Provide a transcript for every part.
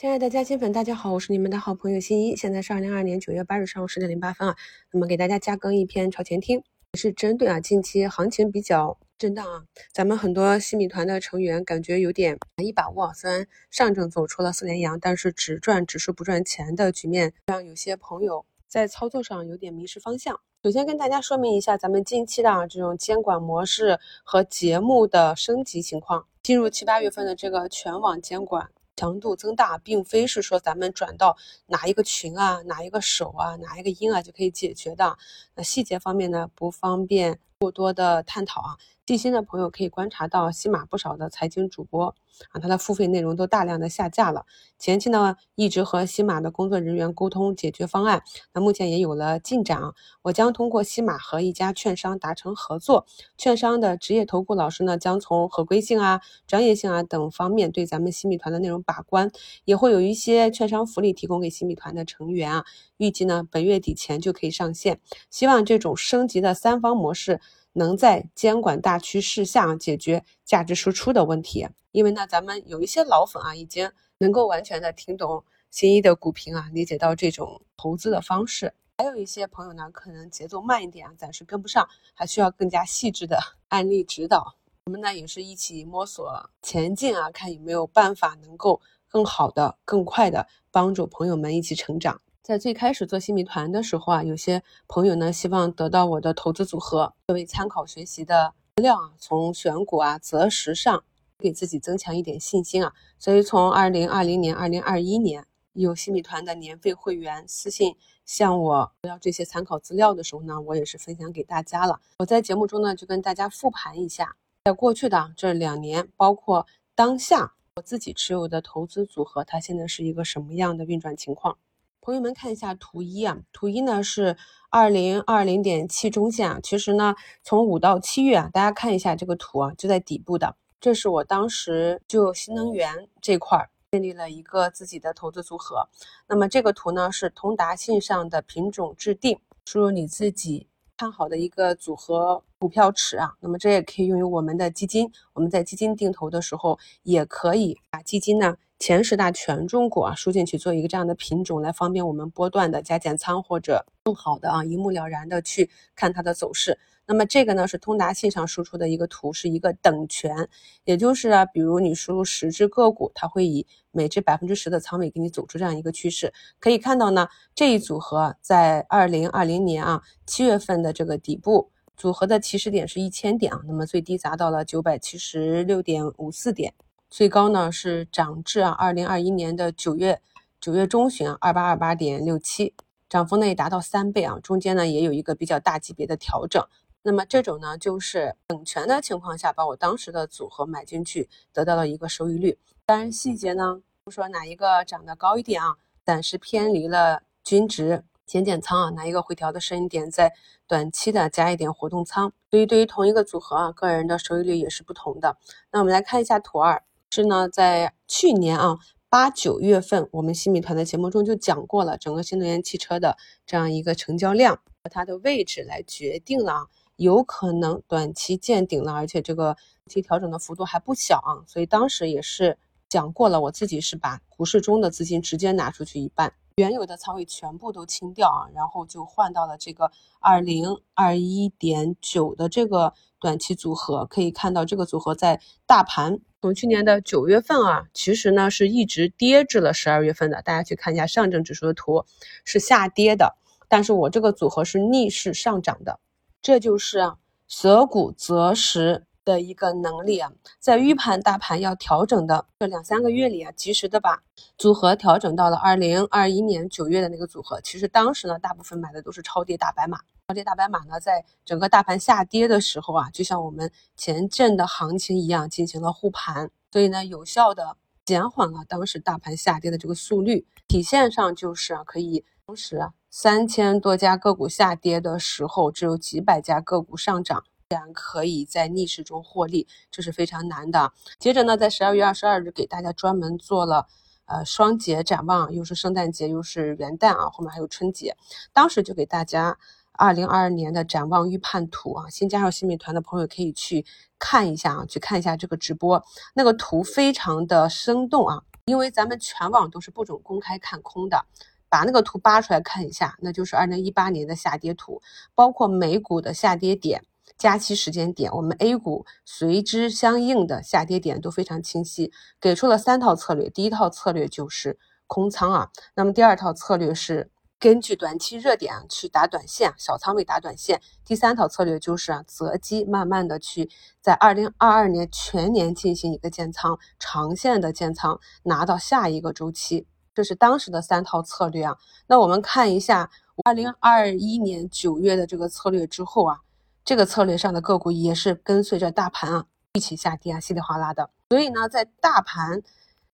亲爱的嘉兴粉，大家好，我是你们的好朋友新一。现在是二零二二年九月八日上午十点零八分啊。那么给大家加更一篇朝前听，是针对啊近期行情比较震荡啊，咱们很多新米团的成员感觉有点难以把握。虽然上证走出了四连阳，但是只赚指数不赚钱的局面，让有些朋友在操作上有点迷失方向。首先跟大家说明一下，咱们近期的啊这种监管模式和节目的升级情况，进入七八月份的这个全网监管。强度增大，并非是说咱们转到哪一个群啊、哪一个手啊、哪一个音啊就可以解决的。那细节方面呢，不方便过多的探讨啊。细心的朋友可以观察到，喜马不少的财经主播啊，他的付费内容都大量的下架了。前期呢，一直和喜马的工作人员沟通解决方案，那目前也有了进展啊。我将通过喜马和一家券商达成合作，券商的职业投顾老师呢，将从合规性啊、专业性啊等方面对咱们新米团的内容把关，也会有一些券商福利提供给新米团的成员啊。预计呢，本月底前就可以上线。希望这种升级的三方模式。能在监管大趋势下解决价值输出的问题，因为呢，咱们有一些老粉啊，已经能够完全的听懂新一的股评啊，理解到这种投资的方式。还有一些朋友呢，可能节奏慢一点啊，暂时跟不上，还需要更加细致的 案例指导。我们呢，也是一起摸索前进啊，看有没有办法能够更好的、更快的帮助朋友们一起成长。在最开始做新米团的时候啊，有些朋友呢希望得到我的投资组合作为参考学习的资料啊，从选股啊择时上给自己增强一点信心啊。所以从二零二零年、二零二一年有新米团的年费会员私信向我要这些参考资料的时候呢，我也是分享给大家了。我在节目中呢就跟大家复盘一下，在过去的这两年，包括当下我自己持有的投资组合，它现在是一个什么样的运转情况。朋友们看一下图一啊，图一呢是二零二零点七中线啊。其实呢，从五到七月啊，大家看一下这个图啊，就在底部的。这是我当时就新能源这块建立了一个自己的投资组合。那么这个图呢是通达信上的品种制定，输入你自己看好的一个组合股票池啊。那么这也可以用于我们的基金，我们在基金定投的时候也可以把基金呢。前十大权重股啊，输进去做一个这样的品种，来方便我们波段的加减仓或者更好的啊，一目了然的去看它的走势。那么这个呢是通达信上输出的一个图，是一个等权，也就是啊，比如你输入十只个股，它会以每只百分之十的仓位给你走出这样一个趋势。可以看到呢，这一组合在二零二零年啊七月份的这个底部组合的起始点是一千点啊，那么最低砸到了九百七十六点五四点。最高呢是涨至啊，二零二一年的九月九月中旬啊，二八二八点六七，涨幅呢也达到三倍啊，中间呢也有一个比较大级别的调整。那么这种呢就是等权的情况下，把我当时的组合买进去，得到了一个收益率。当然细节呢，不说哪一个涨得高一点啊，暂时偏离了均值，减减仓啊，哪一个回调的深一点，在短期的加一点活动仓。所以对于同一个组合啊，个人的收益率也是不同的。那我们来看一下图二。是呢，在去年啊八九月份，我们新米团的节目中就讲过了，整个新能源汽车的这样一个成交量和它的位置来决定了，有可能短期见顶了，而且这个期调整的幅度还不小啊，所以当时也是讲过了，我自己是把股市中的资金直接拿出去一半。原有的仓位全部都清掉啊，然后就换到了这个二零二一点九的这个短期组合。可以看到，这个组合在大盘从去年的九月份啊，其实呢是一直跌至了十二月份的。大家去看一下上证指数的图，是下跌的，但是我这个组合是逆势上涨的，这就是择股择时。的一个能力啊，在预判大盘要调整的这两三个月里啊，及时的把组合调整到了二零二一年九月的那个组合。其实当时呢，大部分买的都是超跌大白马。这大白马呢，在整个大盘下跌的时候啊，就像我们前阵的行情一样，进行了护盘，所以呢，有效的减缓了当时大盘下跌的这个速率。体现上就是啊可以，同时啊三千多家个股下跌的时候，只有几百家个股上涨。然可以在逆势中获利，这是非常难的。接着呢，在十二月二十二日给大家专门做了呃双节展望，又是圣诞节又是元旦啊，后面还有春节，当时就给大家二零二二年的展望预判图啊。新加入新米团的朋友可以去看一下啊，去看一下这个直播，那个图非常的生动啊。因为咱们全网都是不准公开看空的，把那个图扒出来看一下，那就是二零一八年的下跌图，包括美股的下跌点、加息时间点，我们 A 股随之相应的下跌点都非常清晰，给出了三套策略。第一套策略就是空仓啊，那么第二套策略是。根据短期热点去打短线，小仓位打短线。第三套策略就是择机慢慢的去在二零二二年全年进行一个建仓，长线的建仓，拿到下一个周期。这是当时的三套策略啊。那我们看一下二零二一年九月的这个策略之后啊，这个策略上的个股也是跟随着大盘啊一起下跌啊，稀里哗啦的。所以呢，在大盘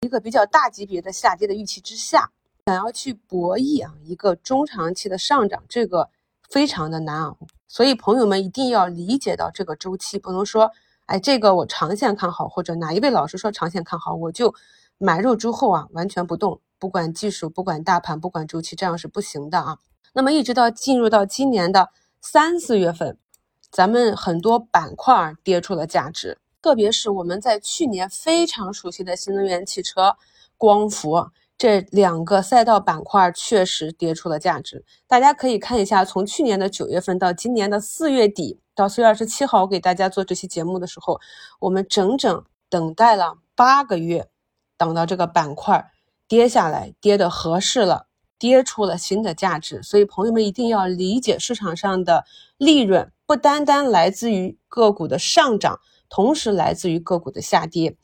一个比较大级别的下跌的预期之下。想要去博弈啊，一个中长期的上涨，这个非常的难啊，所以朋友们一定要理解到这个周期，不能说，哎，这个我长线看好，或者哪一位老师说长线看好，我就买入之后啊，完全不动，不管技术，不管大盘，不管周期，这样是不行的啊。那么一直到进入到今年的三四月份，咱们很多板块跌出了价值，特别是我们在去年非常熟悉的新能源汽车、光伏。这两个赛道板块确实跌出了价值，大家可以看一下，从去年的九月份到今年的四月底，到四月二十七号，我给大家做这期节目的时候，我们整整等待了八个月，等到这个板块跌下来，跌的合适了，跌出了新的价值。所以朋友们一定要理解，市场上的利润不单单来自于个股的上涨，同时来自于个股的下跌。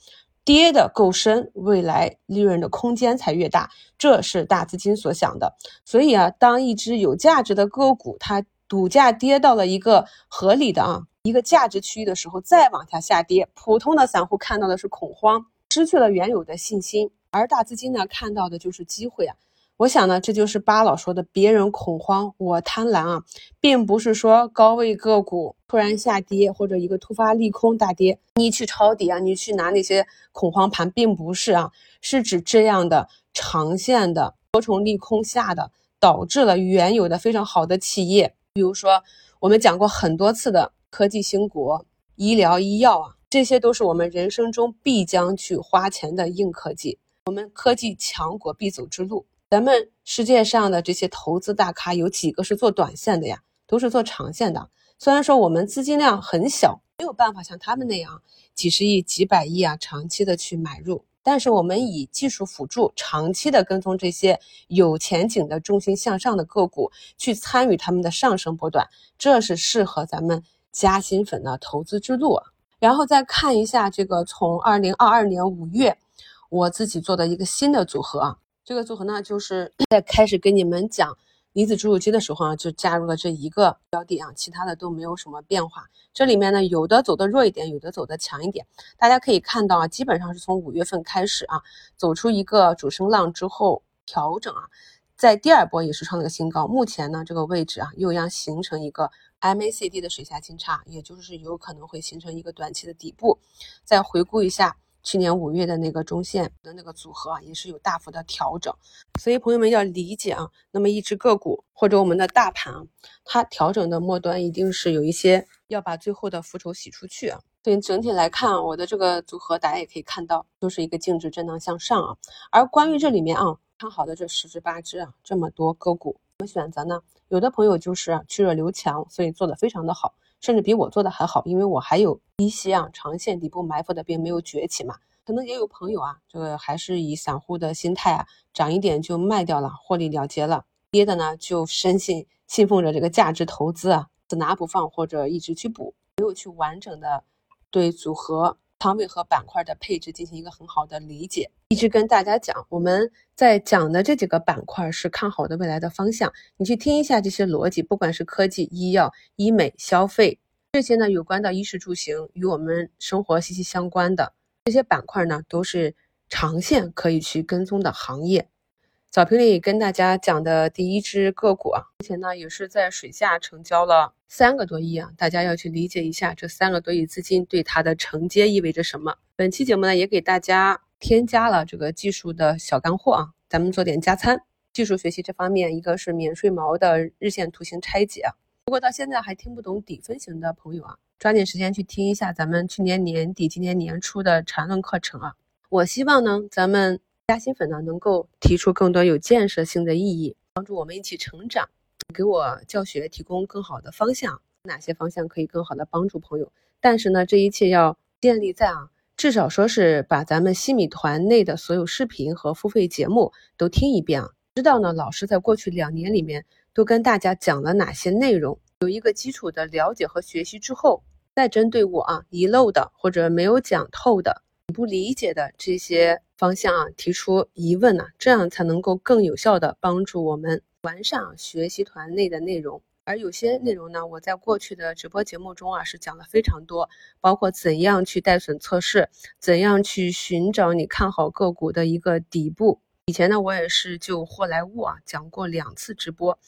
跌的够深，未来利润的空间才越大，这是大资金所想的。所以啊，当一只有价值的个股它股价跌到了一个合理的啊一个价值区域的时候，再往下下跌，普通的散户看到的是恐慌，失去了原有的信心，而大资金呢看到的就是机会啊。我想呢，这就是巴老说的“别人恐慌，我贪婪”啊，并不是说高位个股突然下跌或者一个突发利空大跌，你去抄底啊，你去拿那些恐慌盘，并不是啊，是指这样的长线的多重利空下的，导致了原有的非常好的企业，比如说我们讲过很多次的科技兴国、医疗医药啊，这些都是我们人生中必将去花钱的硬科技，我们科技强国必走之路。咱们世界上的这些投资大咖有几个是做短线的呀？都是做长线的。虽然说我们资金量很小，没有办法像他们那样几十亿、几百亿啊，长期的去买入，但是我们以技术辅助，长期的跟踪这些有前景的、重心向上的个股，去参与他们的上升波段，这是适合咱们加薪粉的投资之路。然后再看一下这个，从二零二二年五月，我自己做的一个新的组合啊。这个组合呢，就是 在开始跟你们讲离子注入机的时候啊，就加入了这一个标的啊，其他的都没有什么变化。这里面呢，有的走的弱一点，有的走的强一点。大家可以看到啊，基本上是从五月份开始啊，走出一个主升浪之后调整啊，在第二波也是创了个新高。目前呢，这个位置啊，又将形成一个 MACD 的水下金叉，也就是有可能会形成一个短期的底部。再回顾一下。去年五月的那个中线的那个组合啊，也是有大幅的调整，所以朋友们要理解啊。那么一只个股或者我们的大盘，它调整的末端一定是有一些要把最后的浮筹洗出去啊。所以整体来看，我的这个组合大家也可以看到，都是一个净值震荡向上啊。而关于这里面啊，看好的这十只八只啊，这么多个股，怎么选择呢？有的朋友就是去弱留强，所以做的非常的好。甚至比我做的还好，因为我还有一些啊长线底部埋伏的并没有崛起嘛。可能也有朋友啊，这个还是以散户的心态啊，涨一点就卖掉了，获利了结了；跌的呢就深信信奉着这个价值投资啊，死拿不放或者一直去补，没有去完整的对组合。仓位和板块的配置进行一个很好的理解，一直跟大家讲，我们在讲的这几个板块是看好的未来的方向，你去听一下这些逻辑，不管是科技、医药、医美、消费这些呢，有关的衣食住行与我们生活息息相关的。这些板块呢，都是长线可以去跟踪的行业。早评里跟大家讲的第一只个股啊，目前呢也是在水下成交了三个多亿啊，大家要去理解一下这三个多亿资金对它的承接意味着什么。本期节目呢也给大家添加了这个技术的小干货啊，咱们做点加餐。技术学习这方面，一个是免税毛的日线图形拆解啊，如果到现在还听不懂底分型的朋友啊，抓紧时间去听一下咱们去年年底、今年年初的缠论课程啊。我希望呢，咱们。加新粉呢能够提出更多有建设性的意义，帮助我们一起成长，给我教学提供更好的方向。哪些方向可以更好的帮助朋友？但是呢，这一切要建立在啊，至少说是把咱们西米团内的所有视频和付费节目都听一遍啊，知道呢老师在过去两年里面都跟大家讲了哪些内容，有一个基础的了解和学习之后，再针对我啊遗漏的或者没有讲透的、不理解的这些方向啊提出疑问呢，这样才能够更有效的帮助我们完善学习团内的内容。而有些内容呢，我在过去的直播节目中啊是讲了非常多，包括怎样去带损测试，怎样去寻找你看好个股的一个底部。以前呢，我也是就霍莱坞啊讲过两次直播，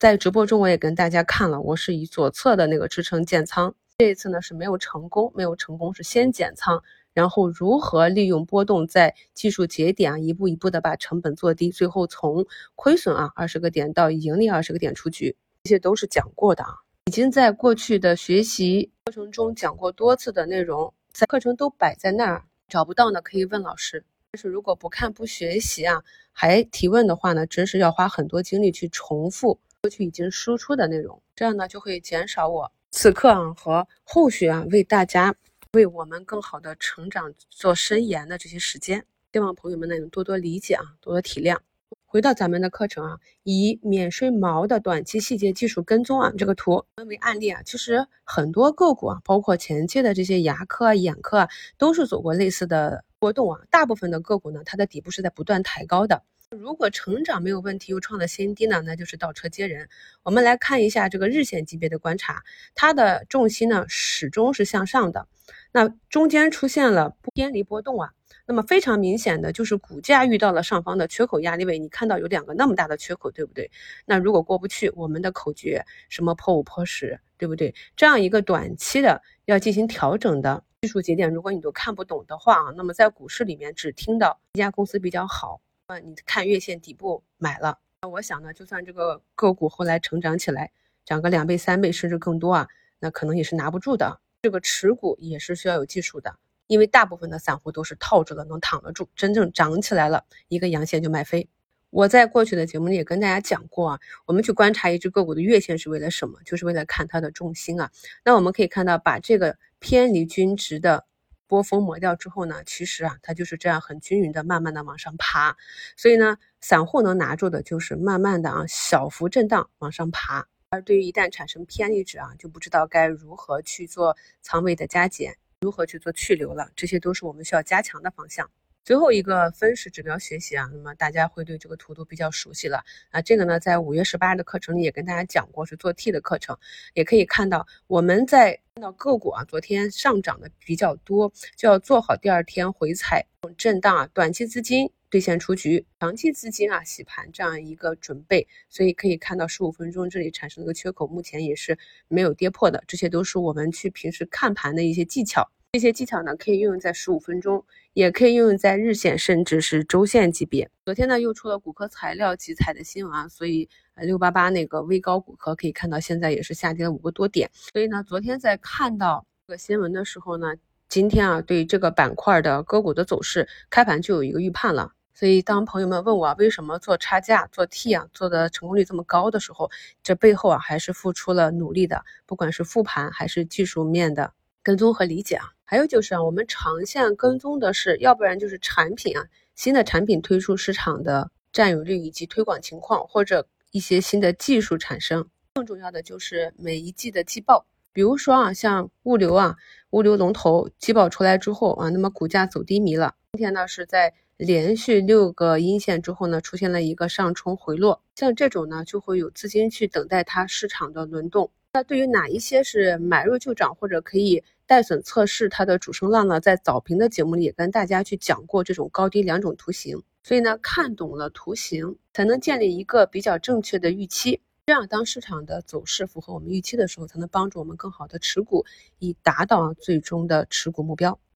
在直播中我也跟大家看了，我是以左侧的那个支撑建仓，这一次呢是没有成功，没有成功是先减仓，然后如何利用波动在技术节点一步一步的把成本做低，最后从亏损啊二十个点到盈利二十个点出局。这些都是讲过的啊，已经在过去的学习过程中讲过多次的内容，在课程都摆在那儿，找不到呢可以问老师。但是如果不看不学习啊，还提问的话呢，真是要花很多精力去重复过去已经输出的内容，这样呢就会减少我此刻啊和后续啊为大家为我们更好的成长做深研的这些时间。希望朋友们呢能多多理解啊，多多体谅。回到咱们的课程啊，以免税毛的短期细节技术跟踪啊，这个图分为案例啊，其实很多个股啊，包括前期的这些牙科啊、眼科啊，都是走过类似的波动啊。大部分的个股呢，它的底部是在不断抬高的。如果成长没有问题，又创了新低呢，那就是倒车接人。我们来看一下这个日线级别的观察，它的重心呢始终是向上的，那中间出现了偏离波动啊。那么非常明显的就是股价遇到了上方的缺口压力位，你看到有两个那么大的缺口，对不对？那如果过不去，我们的口诀什么破五破十，对不对？这样一个短期的要进行调整的技术节点，如果你都看不懂的话啊，那么在股市里面只听到一家公司比较好，啊，你看月线底部买了，那我想呢，就算这个个股后来成长起来，涨个两倍三倍甚至更多啊，那可能也是拿不住的。这个持股也是需要有技术的。因为大部分的散户都是套着的，能躺得住，真正涨起来了，一个阳线就卖飞。我在过去的节目里也跟大家讲过啊，我们去观察一只个股的月线是为了什么？就是为了看它的重心啊。那我们可以看到，把这个偏离均值的波峰磨掉之后呢，其实啊，它就是这样很均匀的，慢慢的往上爬。所以呢，散户能拿住的就是慢慢的啊，小幅震荡往上爬。而对于一旦产生偏离值啊，就不知道该如何去做仓位的加减。如何去做去留了，这些都是我们需要加强的方向。最后一个分时指标学习啊，那么大家会对这个图都比较熟悉了啊。这个呢，在五月十八日的课程里也跟大家讲过，是做 T 的课程，也可以看到我们在看到个股啊，昨天上涨的比较多，就要做好第二天回踩震荡啊，短期资金兑现出局，长期资金啊洗盘这样一个准备。所以可以看到十五分钟这里产生了一个缺口，目前也是没有跌破的，这些都是我们去平时看盘的一些技巧。这些技巧呢，可以运用在十五分钟，也可以运用在日线，甚至是周线级别。昨天呢，又出了骨科材料集采的新闻啊，所以六八八那个微高骨科可以看到现在也是下跌了五个多点。所以呢，昨天在看到这个新闻的时候呢，今天啊对这个板块的个股的走势，开盘就有一个预判了。所以当朋友们问我为什么做差价、做 T 啊做的成功率这么高的时候，这背后啊还是付出了努力的，不管是复盘还是技术面的跟踪和理解啊。还有就是啊，我们长线跟踪的是，要不然就是产品啊，新的产品推出市场的占有率以及推广情况，或者一些新的技术产生。更重要的就是每一季的季报，比如说啊，像物流啊，物流龙头季报出来之后啊，那么股价走低迷了。今天呢是在连续六个阴线之后呢，出现了一个上冲回落，像这种呢就会有资金去等待它市场的轮动。那对于哪一些是买入就涨或者可以？带损测试它的主升浪呢，在早评的节目里也跟大家去讲过这种高低两种图形，所以呢，看懂了图形，才能建立一个比较正确的预期，这样当市场的走势符合我们预期的时候，才能帮助我们更好的持股，以达到最终的持股目标。